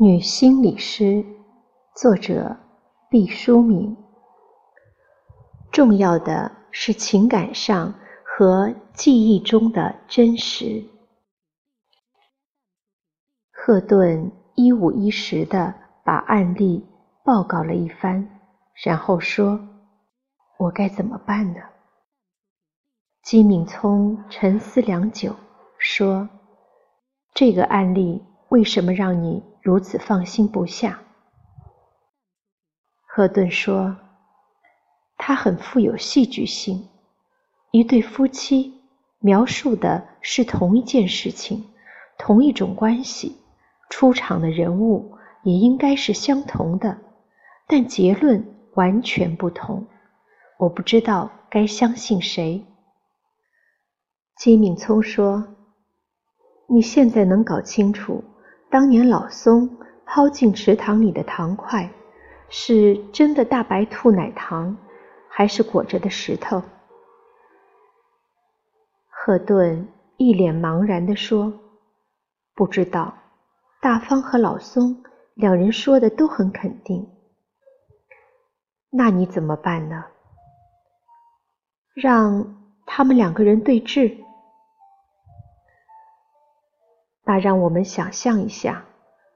女心理师，作者毕淑敏。重要的是情感上和记忆中的真实。赫顿一五一十的把案例报告了一番，然后说：“我该怎么办呢？”金敏聪沉思良久，说：“这个案例为什么让你？”如此放心不下，赫顿说：“他很富有戏剧性。一对夫妻描述的是同一件事情，同一种关系，出场的人物也应该是相同的，但结论完全不同。我不知道该相信谁。”金敏聪说：“你现在能搞清楚？”当年老松抛进池塘里的糖块，是真的大白兔奶糖，还是裹着的石头？赫顿一脸茫然地说：“不知道。”大方和老松两人说的都很肯定。那你怎么办呢？让他们两个人对峙？那让我们想象一下，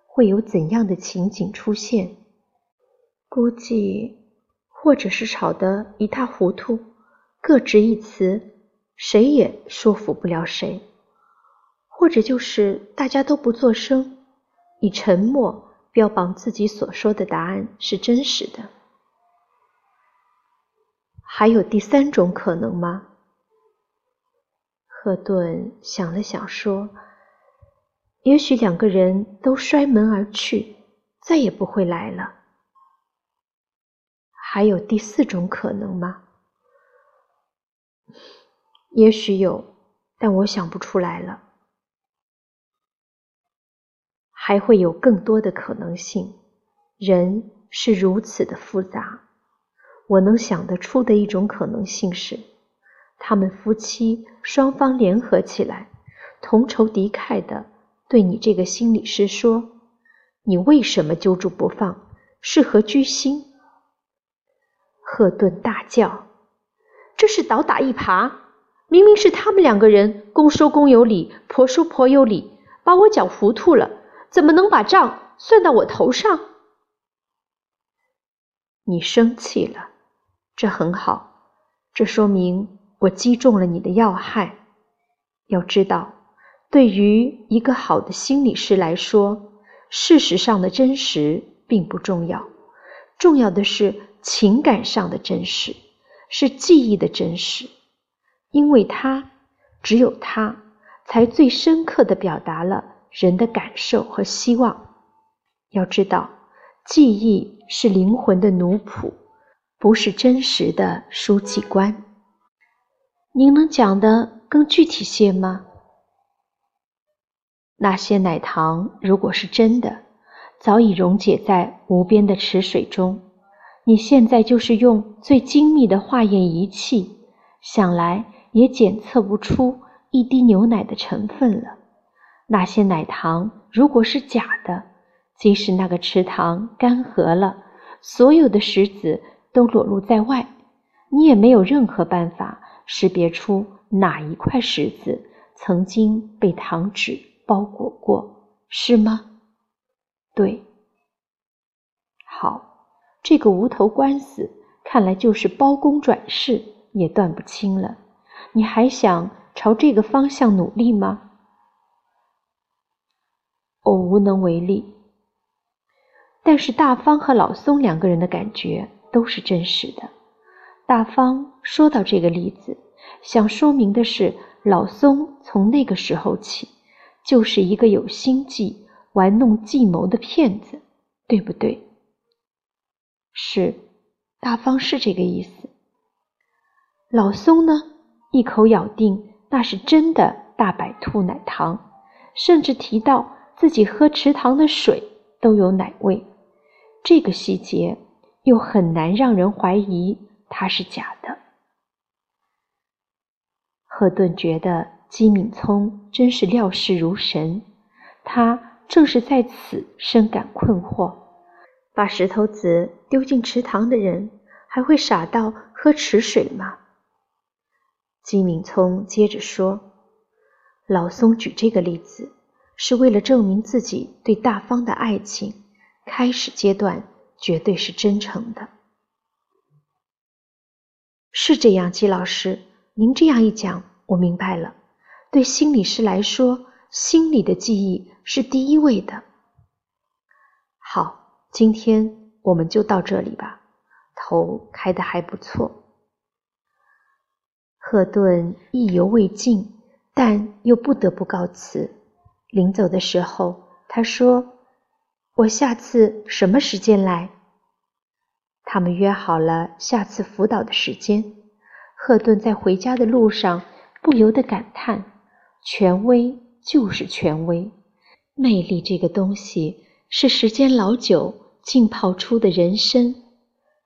会有怎样的情景出现？估计，或者是吵得一塌糊涂，各执一词，谁也说服不了谁；或者就是大家都不作声，以沉默标榜自己所说的答案是真实的。还有第三种可能吗？赫顿想了想说。也许两个人都摔门而去，再也不会来了。还有第四种可能吗？也许有，但我想不出来了。还会有更多的可能性。人是如此的复杂。我能想得出的一种可能性是，他们夫妻双方联合起来，同仇敌忾的。对你这个心理师说：“你为什么揪住不放？是何居心？”赫顿大叫：“这是倒打一耙！明明是他们两个人，公说公有理，婆说婆有理，把我搅糊涂了，怎么能把账算到我头上？”你生气了，这很好，这说明我击中了你的要害。要知道。对于一个好的心理师来说，事实上的真实并不重要，重要的是情感上的真实，是记忆的真实，因为它只有它才最深刻的表达了人的感受和希望。要知道，记忆是灵魂的奴仆，不是真实的书记官。您能讲得更具体些吗？那些奶糖如果是真的，早已溶解在无边的池水中。你现在就是用最精密的化验仪器，想来也检测不出一滴牛奶的成分了。那些奶糖如果是假的，即使那个池塘干涸了，所有的石子都裸露在外，你也没有任何办法识别出哪一块石子曾经被糖纸。包裹过是吗？对，好，这个无头官司看来就是包公转世也断不清了。你还想朝这个方向努力吗？我无能为力。但是大方和老松两个人的感觉都是真实的。大方说到这个例子，想说明的是，老松从那个时候起。就是一个有心计、玩弄计谋的骗子，对不对？是，大方是这个意思。老松呢，一口咬定那是真的大白兔奶糖，甚至提到自己喝池塘的水都有奶味。这个细节又很难让人怀疑它是假的。赫顿觉得。金敏聪真是料事如神，他正是在此深感困惑。把石头子丢进池塘的人，还会傻到喝池水吗？金敏聪接着说：“老松举这个例子，是为了证明自己对大方的爱情，开始阶段绝对是真诚的。”是这样，季老师，您这样一讲，我明白了。对心理师来说，心理的记忆是第一位的。好，今天我们就到这里吧。头开的还不错。赫顿意犹未尽，但又不得不告辞。临走的时候，他说：“我下次什么时间来？”他们约好了下次辅导的时间。赫顿在回家的路上不由得感叹。权威就是权威，魅力这个东西是时间老久浸泡出的人参，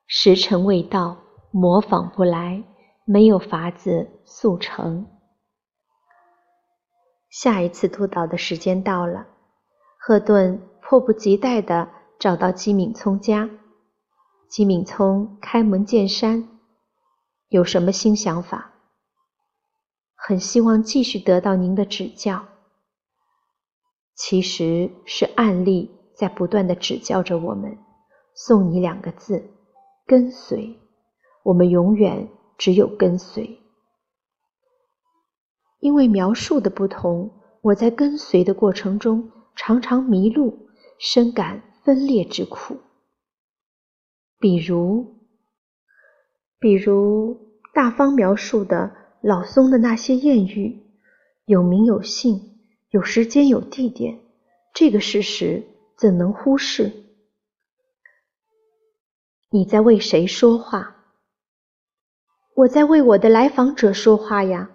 时辰未到，模仿不来，没有法子速成。下一次督导的时间到了，赫顿迫不及待地找到姬敏聪家。姬敏聪开门见山：“有什么新想法？”很希望继续得到您的指教。其实是案例在不断的指教着我们。送你两个字：跟随。我们永远只有跟随。因为描述的不同，我在跟随的过程中常常迷路，深感分裂之苦。比如，比如大方描述的。老松的那些艳遇，有名有姓，有时间有地点，这个事实怎能忽视？你在为谁说话？我在为我的来访者说话呀。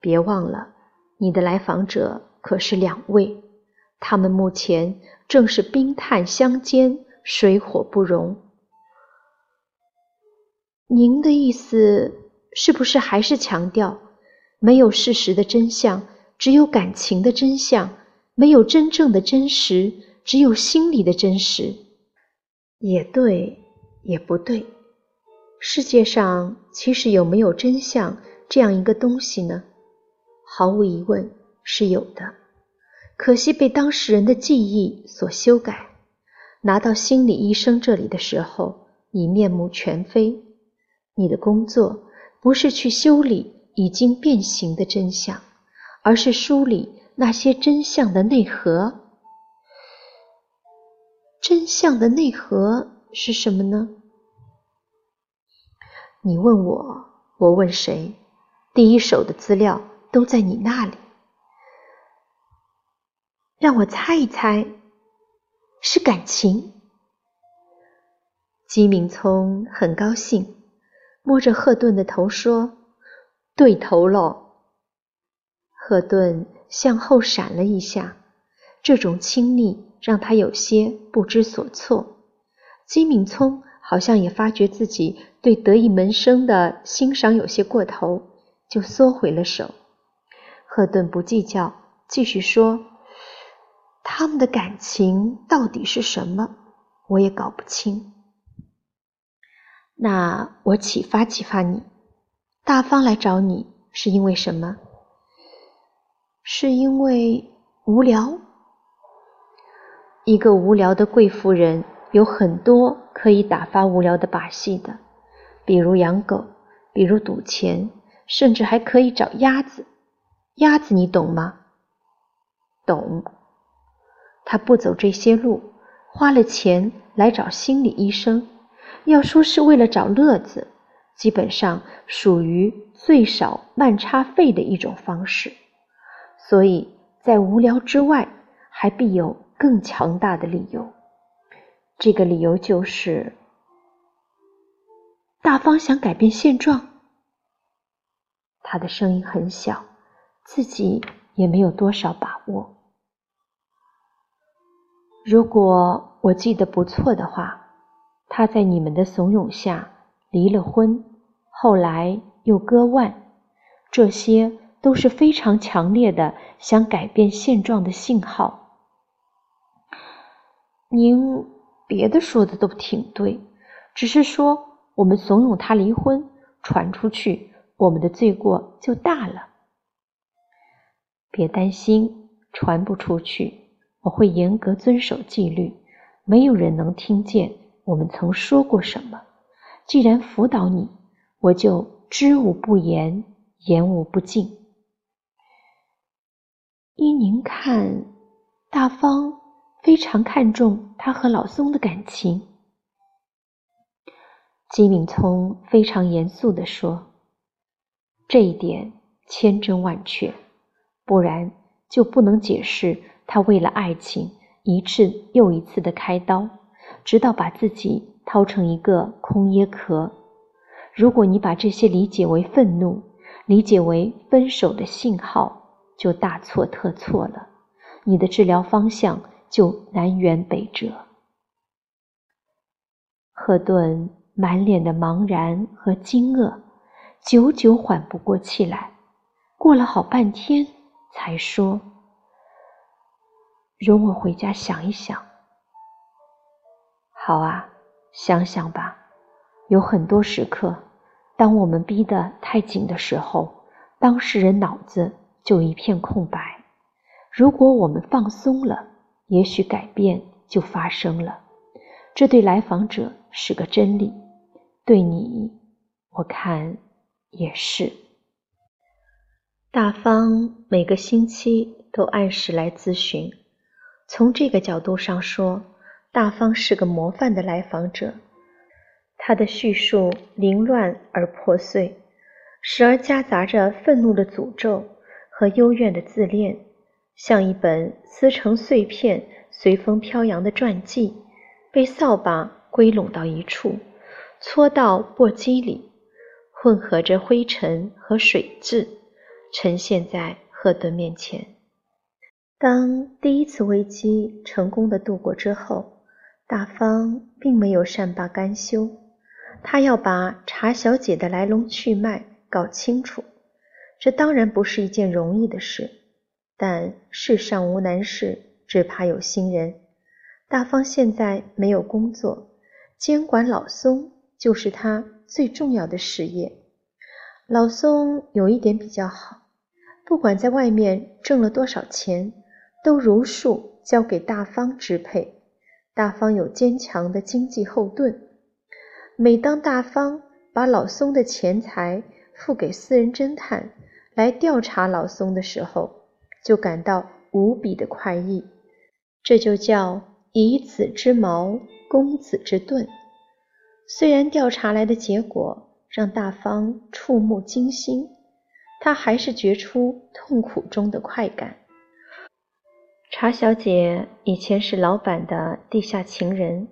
别忘了，你的来访者可是两位，他们目前正是冰炭相煎，水火不容。您的意思？是不是还是强调，没有事实的真相，只有感情的真相；没有真正的真实，只有心里的真实。也对，也不对。世界上其实有没有真相这样一个东西呢？毫无疑问是有的，可惜被当事人的记忆所修改。拿到心理医生这里的时候，你面目全非。你的工作。不是去修理已经变形的真相，而是梳理那些真相的内核。真相的内核是什么呢？你问我，我问谁？第一手的资料都在你那里。让我猜一猜，是感情。姬明聪很高兴。摸着赫顿的头说：“对头喽。”赫顿向后闪了一下，这种亲昵让他有些不知所措。金敏聪好像也发觉自己对得意门生的欣赏有些过头，就缩回了手。赫顿不计较，继续说：“他们的感情到底是什么？我也搞不清。”那我启发启发你，大方来找你是因为什么？是因为无聊。一个无聊的贵妇人有很多可以打发无聊的把戏的，比如养狗，比如赌钱，甚至还可以找鸭子。鸭子你懂吗？懂。他不走这些路，花了钱来找心理医生。要说是为了找乐子，基本上属于最少慢差费的一种方式。所以在无聊之外，还必有更强大的理由。这个理由就是大方想改变现状。他的声音很小，自己也没有多少把握。如果我记得不错的话。他在你们的怂恿下离了婚，后来又割腕，这些都是非常强烈的想改变现状的信号。您别的说的都挺对，只是说我们怂恿他离婚，传出去，我们的罪过就大了。别担心，传不出去，我会严格遵守纪律，没有人能听见我们曾说过什么。既然辅导你，我就知无不言，言无不尽。依您看，大方非常看重他和老松的感情。姬敏聪非常严肃地说：“这一点千真万确，不然就不能解释他为了爱情一次又一次的开刀，直到把自己。”掏成一个空椰壳。如果你把这些理解为愤怒，理解为分手的信号，就大错特错了。你的治疗方向就南辕北辙。赫顿满脸的茫然和惊愕，久久缓不过气来。过了好半天，才说：“容我回家想一想。”好啊。想想吧，有很多时刻，当我们逼得太紧的时候，当事人脑子就一片空白。如果我们放松了，也许改变就发生了。这对来访者是个真理，对你，我看也是。大方每个星期都按时来咨询，从这个角度上说。大方是个模范的来访者，他的叙述凌乱而破碎，时而夹杂着愤怒的诅咒和幽怨的自恋，像一本撕成碎片、随风飘扬的传记，被扫把归拢到一处，搓到簸箕里，混合着灰尘和水渍，呈现在赫顿面前。当第一次危机成功的度过之后。大方并没有善罢甘休，他要把茶小姐的来龙去脉搞清楚。这当然不是一件容易的事，但世上无难事，只怕有心人。大方现在没有工作，监管老松就是他最重要的事业。老松有一点比较好，不管在外面挣了多少钱，都如数交给大方支配。大方有坚强的经济后盾。每当大方把老松的钱财付给私人侦探来调查老松的时候，就感到无比的快意。这就叫以子之矛攻子之盾。虽然调查来的结果让大方触目惊心，他还是觉出痛苦中的快感。茶小姐以前是老板的地下情人，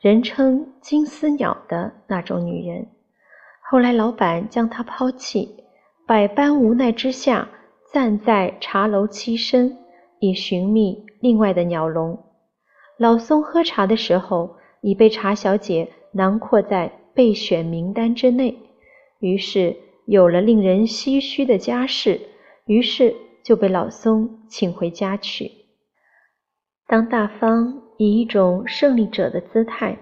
人称“金丝鸟”的那种女人。后来老板将她抛弃，百般无奈之下，暂在茶楼栖身，以寻觅另外的鸟笼。老松喝茶的时候，已被茶小姐囊括在备选名单之内，于是有了令人唏嘘的家世，于是就被老松请回家去。当大方以一种胜利者的姿态，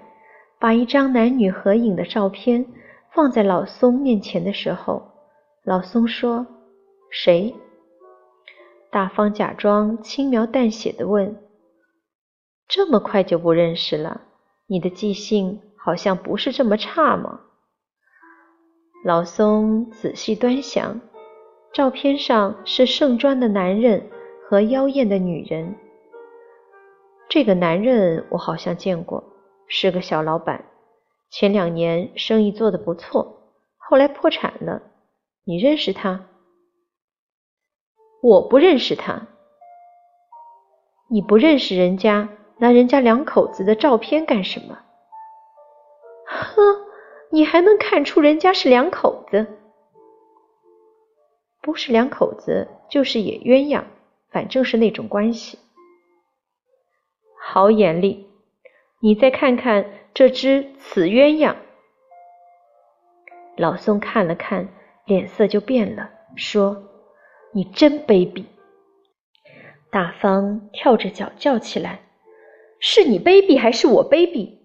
把一张男女合影的照片放在老松面前的时候，老松说：“谁？”大方假装轻描淡写的问：“这么快就不认识了？你的记性好像不是这么差吗？”老松仔细端详，照片上是盛装的男人和妖艳的女人。这个男人我好像见过，是个小老板，前两年生意做得不错，后来破产了。你认识他？我不认识他。你不认识人家，拿人家两口子的照片干什么？呵，你还能看出人家是两口子？不是两口子，就是野鸳鸯，反正是那种关系。好眼力！你再看看这只紫鸳鸯。老宋看了看，脸色就变了，说：“你真卑鄙！”大方跳着脚叫起来：“是你卑鄙，还是我卑鄙？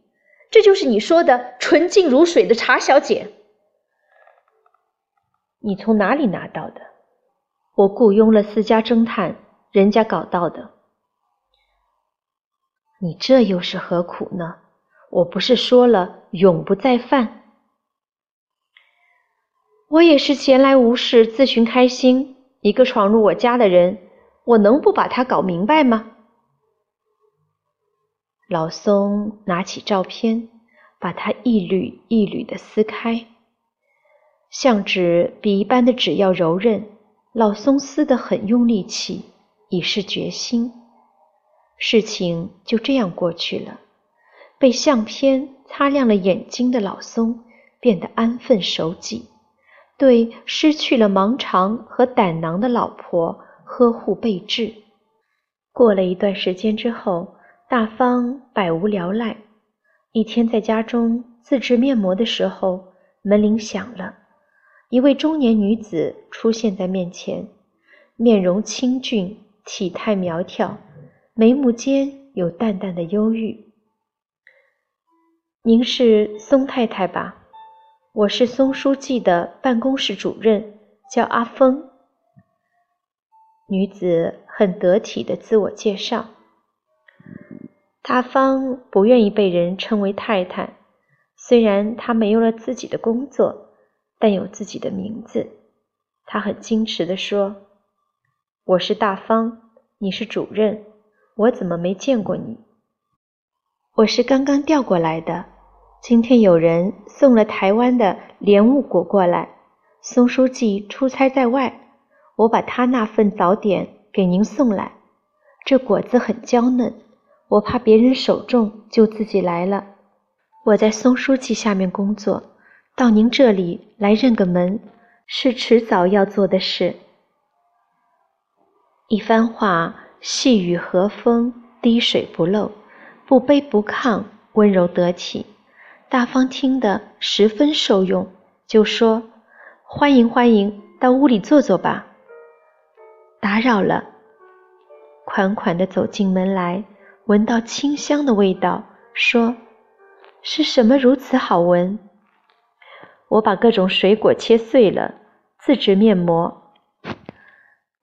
这就是你说的纯净如水的茶小姐。你从哪里拿到的？我雇佣了私家侦探，人家搞到的。你这又是何苦呢？我不是说了永不再犯？我也是闲来无事自寻开心，一个闯入我家的人。”我能不把他搞明白吗？老松拿起照片，把它一缕一缕的撕开。相纸比一般的纸要柔韧，老松撕得很用力气，以示决心。事情就这样过去了。被相片擦亮了眼睛的老松变得安分守己，对失去了盲肠和胆囊的老婆。呵护备至。过了一段时间之后，大方百无聊赖。一天在家中自制面膜的时候，门铃响了，一位中年女子出现在面前，面容清俊，体态苗条，眉目间有淡淡的忧郁。您是松太太吧？我是松书记的办公室主任，叫阿峰。女子很得体的自我介绍。大方不愿意被人称为太太，虽然她没有了自己的工作，但有自己的名字。她很矜持地说：“我是大方，你是主任，我怎么没见过你？我是刚刚调过来的。今天有人送了台湾的莲雾果过来，松书记出差在外。”我把他那份早点给您送来，这果子很娇嫩，我怕别人手重，就自己来了。我在松书记下面工作，到您这里来认个门，是迟早要做的事。一番话，细雨和风，滴水不漏，不卑不亢，温柔得体。大方听得十分受用，就说：“欢迎欢迎，到屋里坐坐吧。”打扰了，款款的走进门来，闻到清香的味道，说：“是什么如此好闻？”我把各种水果切碎了，自制面膜。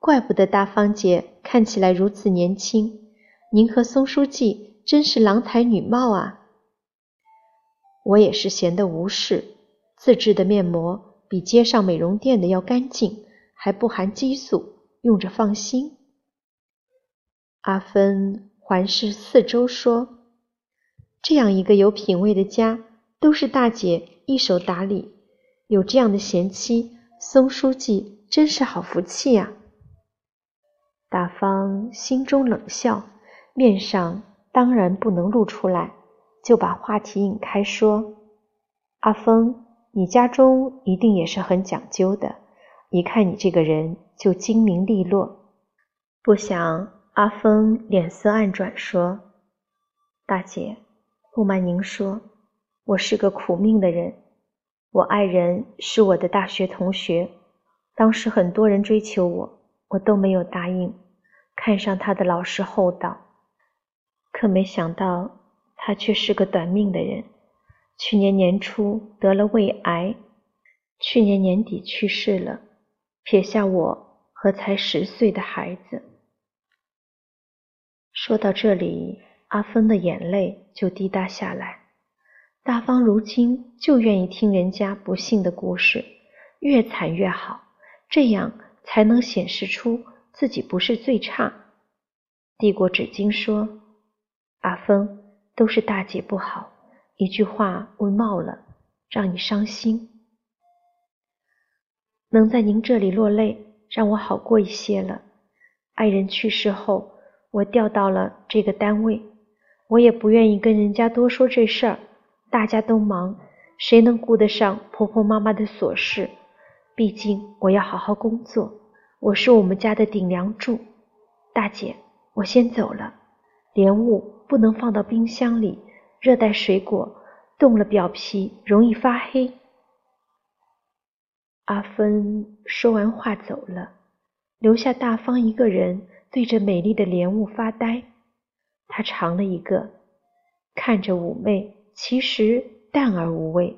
怪不得大芳姐看起来如此年轻。您和松书记真是郎才女貌啊！我也是闲得无事，自制的面膜比街上美容店的要干净，还不含激素。用着放心。阿芬环视四周说：“这样一个有品位的家，都是大姐一手打理，有这样的贤妻，松书记真是好福气呀。”大方心中冷笑，面上当然不能露出来，就把话题引开说：“阿峰，你家中一定也是很讲究的，一看你这个人。”就精明利落，不想阿峰脸色暗转，说：“大姐，不瞒您说，我是个苦命的人。我爱人是我的大学同学，当时很多人追求我，我都没有答应，看上他的老实厚道。可没想到，他却是个短命的人。去年年初得了胃癌，去年年底去世了，撇下我。”和才十岁的孩子，说到这里，阿芬的眼泪就滴答下来。大方如今就愿意听人家不幸的故事，越惨越好，这样才能显示出自己不是最差。递过纸巾说：“阿峰，都是大姐不好，一句话问冒了，让你伤心。能在您这里落泪。”让我好过一些了。爱人去世后，我调到了这个单位，我也不愿意跟人家多说这事儿。大家都忙，谁能顾得上婆婆妈妈的琐事？毕竟我要好好工作，我是我们家的顶梁柱。大姐，我先走了。莲雾不能放到冰箱里，热带水果冻了表皮容易发黑。阿芬说完话走了，留下大方一个人对着美丽的莲雾发呆。他尝了一个，看着妩媚，其实淡而无味，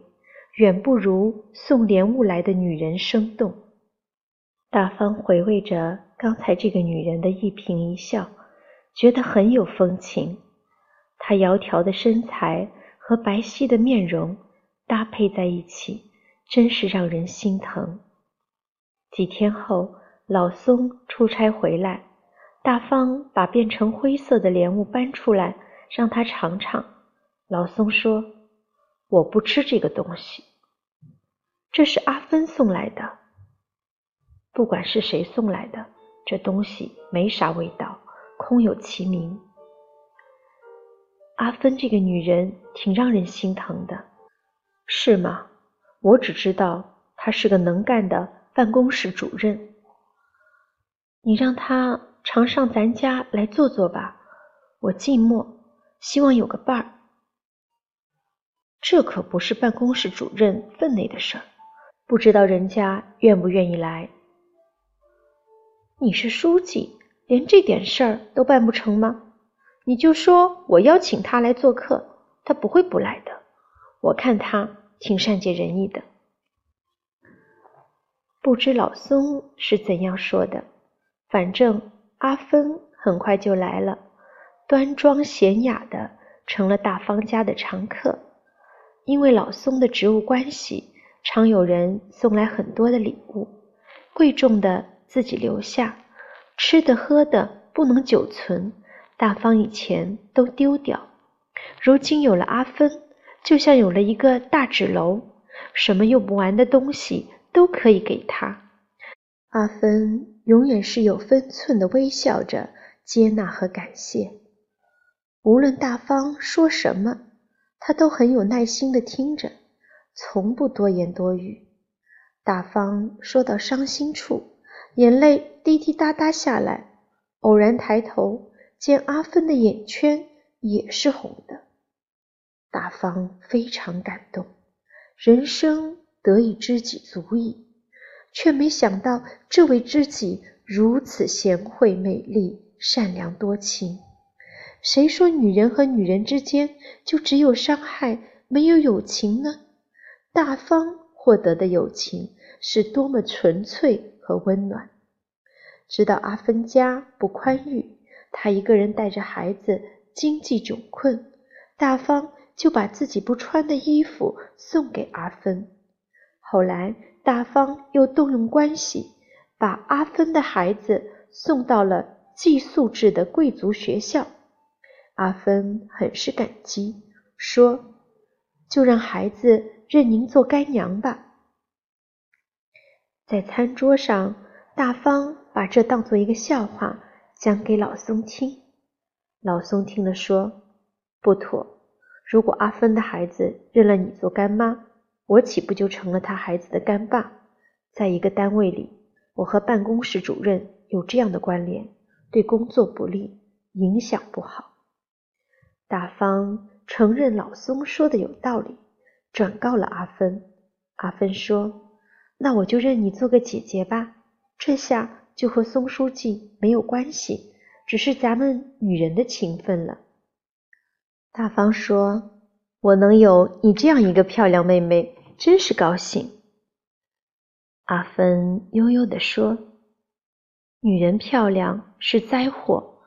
远不如送莲雾来的女人生动。大方回味着刚才这个女人的一颦一笑，觉得很有风情。她窈窕的身材和白皙的面容搭配在一起，真是让人心疼。几天后，老松出差回来，大方把变成灰色的莲雾搬出来，让他尝尝。老松说：“我不吃这个东西，这是阿芬送来的。不管是谁送来的，这东西没啥味道，空有其名。阿芬这个女人挺让人心疼的，是吗？我只知道她是个能干的。”办公室主任，你让他常上咱家来坐坐吧。我寂寞，希望有个伴儿。这可不是办公室主任分内的事儿，不知道人家愿不愿意来。你是书记，连这点事儿都办不成吗？你就说我邀请他来做客，他不会不来的。我看他挺善解人意的。不知老松是怎样说的，反正阿芬很快就来了，端庄娴雅的成了大方家的常客。因为老松的职务关系，常有人送来很多的礼物，贵重的自己留下，吃的喝的不能久存，大方以前都丢掉。如今有了阿芬，就像有了一个大纸篓，什么用不完的东西。都可以给他。阿芬永远是有分寸的，微笑着接纳和感谢。无论大方说什么，他都很有耐心的听着，从不多言多语。大方说到伤心处，眼泪滴滴答答下来，偶然抬头见阿芬的眼圈也是红的，大方非常感动，人生。得一知己足矣，却没想到这位知己如此贤惠、美丽、善良、多情。谁说女人和女人之间就只有伤害，没有友情呢？大方获得的友情是多么纯粹和温暖。知道阿芬家不宽裕，她一个人带着孩子，经济窘困，大方就把自己不穿的衣服送给阿芬。后来，大方又动用关系，把阿芬的孩子送到了寄宿制的贵族学校。阿芬很是感激，说：“就让孩子认您做干娘吧。”在餐桌上，大方把这当做一个笑话讲给老松听。老松听了说：“不妥，如果阿芬的孩子认了你做干妈。”我岂不就成了他孩子的干爸？在一个单位里，我和办公室主任有这样的关联，对工作不利，影响不好。大方承认老松说的有道理，转告了阿芬。阿芬说：“那我就认你做个姐姐吧，这下就和松书记没有关系，只是咱们女人的情分了。”大方说。我能有你这样一个漂亮妹妹，真是高兴。阿芬悠悠地说：“女人漂亮是灾祸，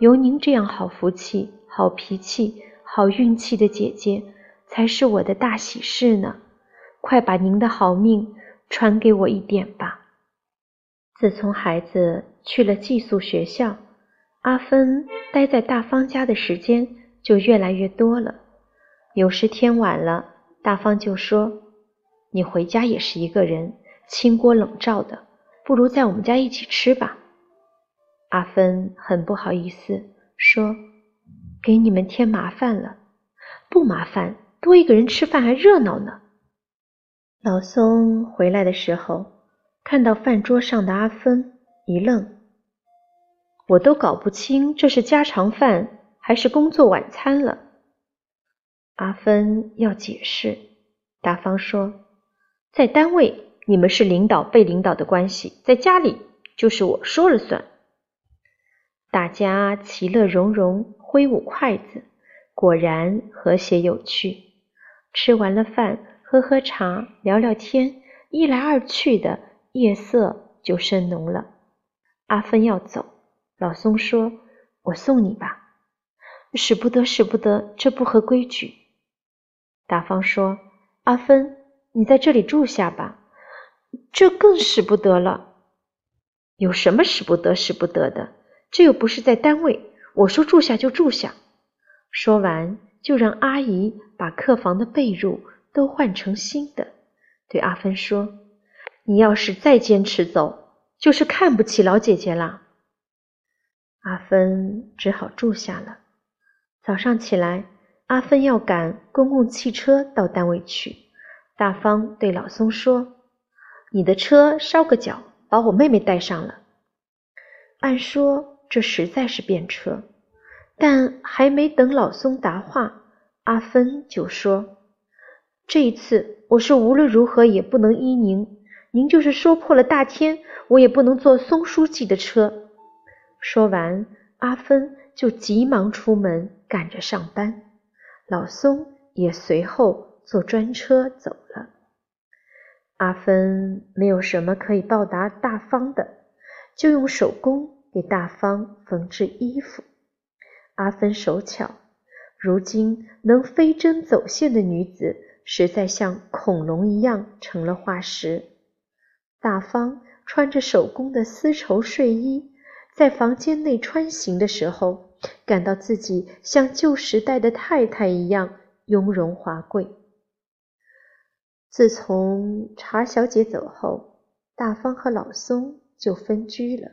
有您这样好福气、好脾气、好运气的姐姐，才是我的大喜事呢。快把您的好命传给我一点吧。”自从孩子去了寄宿学校，阿芬待在大方家的时间就越来越多了。有时天晚了，大方就说：“你回家也是一个人，清锅冷灶的，不如在我们家一起吃吧。”阿芬很不好意思说：“给你们添麻烦了。”“不麻烦，多一个人吃饭还热闹呢。”老松回来的时候，看到饭桌上的阿芬，一愣：“我都搞不清这是家常饭还是工作晚餐了。”阿芬要解释，大方说：“在单位，你们是领导被领导的关系；在家里，就是我说了算。大家其乐融融，挥舞筷子，果然和谐有趣。吃完了饭，喝喝茶，聊聊天，一来二去的，夜色就深浓了。阿芬要走，老松说：“我送你吧。”使不得，使不得，这不合规矩。大方说：“阿芬，你在这里住下吧。”这更使不得了。有什么使不得、使不得的？这又不是在单位，我说住下就住下。说完，就让阿姨把客房的被褥都换成新的，对阿芬说：“你要是再坚持走，就是看不起老姐姐啦。”阿芬只好住下了。早上起来，阿芬要赶公共汽车到单位去。大方对老松说：“你的车烧个脚，把我妹妹带上了。”按说这实在是便车，但还没等老松答话，阿芬就说：“这一次我是无论如何也不能依您，您就是说破了大天，我也不能坐松书记的车。”说完，阿芬。就急忙出门赶着上班，老松也随后坐专车走了。阿芬没有什么可以报答大方的，就用手工给大方缝制衣服。阿芬手巧，如今能飞针走线的女子，实在像恐龙一样成了化石。大方穿着手工的丝绸睡衣，在房间内穿行的时候。感到自己像旧时代的太太一样雍容华贵。自从茶小姐走后，大方和老松就分居了。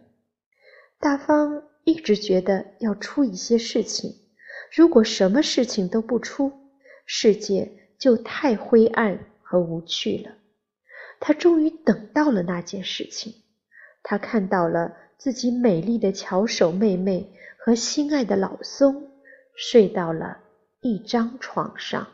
大方一直觉得要出一些事情，如果什么事情都不出，世界就太灰暗和无趣了。他终于等到了那件事情，他看到了自己美丽的巧手妹妹。和心爱的老松睡到了一张床上。